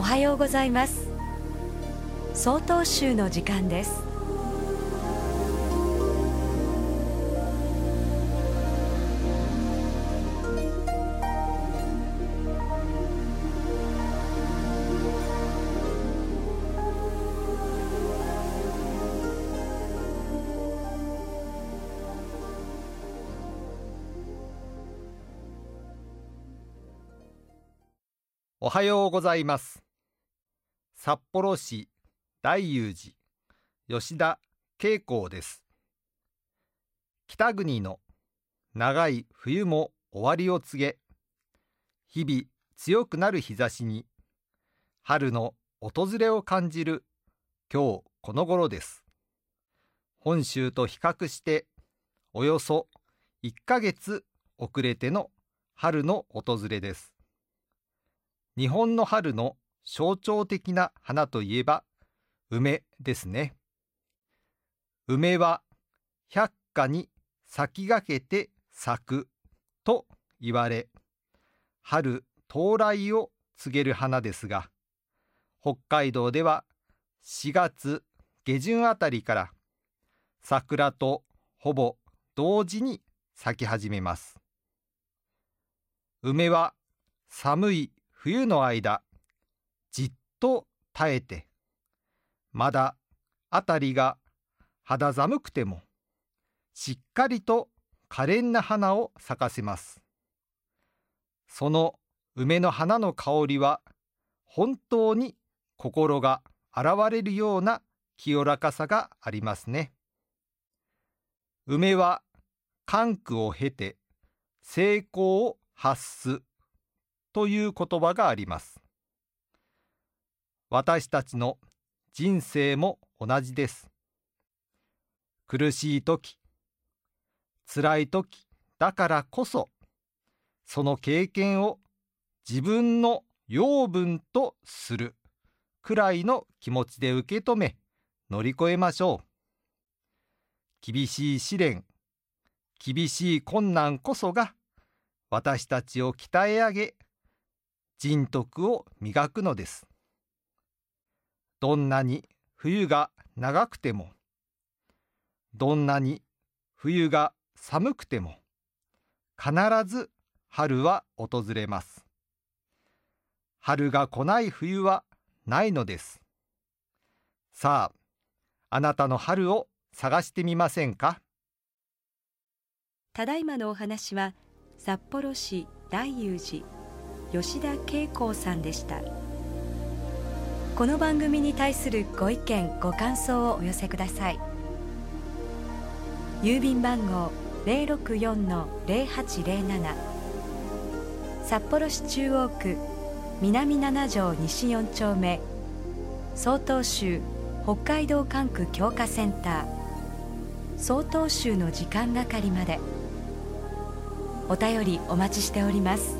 おはようございます総統集の時間ですおはようございます。札幌市大雄寺吉田恵光です。北国の長い冬も終わりを告げ、日々強くなる日差しに春の訪れを感じる今日この頃です。本州と比較しておよそ1ヶ月遅れての春の訪れです。日本の春の象徴的な花といえば梅ですね。梅は百花に先駆けて咲くと言われ、春到来を告げる花ですが、北海道では4月下旬あたりから桜とほぼ同時に咲き始めます。梅は寒い冬の間と耐えてまだ辺りが肌寒くてもしっかりと可憐な花を咲かせますその梅の花の香りは本当に心が洗われるような清らかさがありますね梅は寒苦を経て成功を発すという言葉があります。私たちの人生も同じです。苦しい時、辛い時だからこそ、その経験を自分の養分とするくらいの気持ちで受け止め乗り越えましょう。厳しい試練、厳しい困難こそが私たちを鍛え上げ、人徳を磨くのです。どんなに冬が長くても、どんなに冬が寒くても、必ず春は訪れます。春が来ない冬はないのです。さあ、あなたの春を探してみませんか？ただいまのお話は札幌市大雄寺吉田恵光さんでしたこの番組に対するご意見ご感想をお寄せください。郵便番号064-0807札幌市中央区南七条西4丁目。曹洞州北海道管区強化センター。曹洞州の時間係まで。お便りお待ちしております。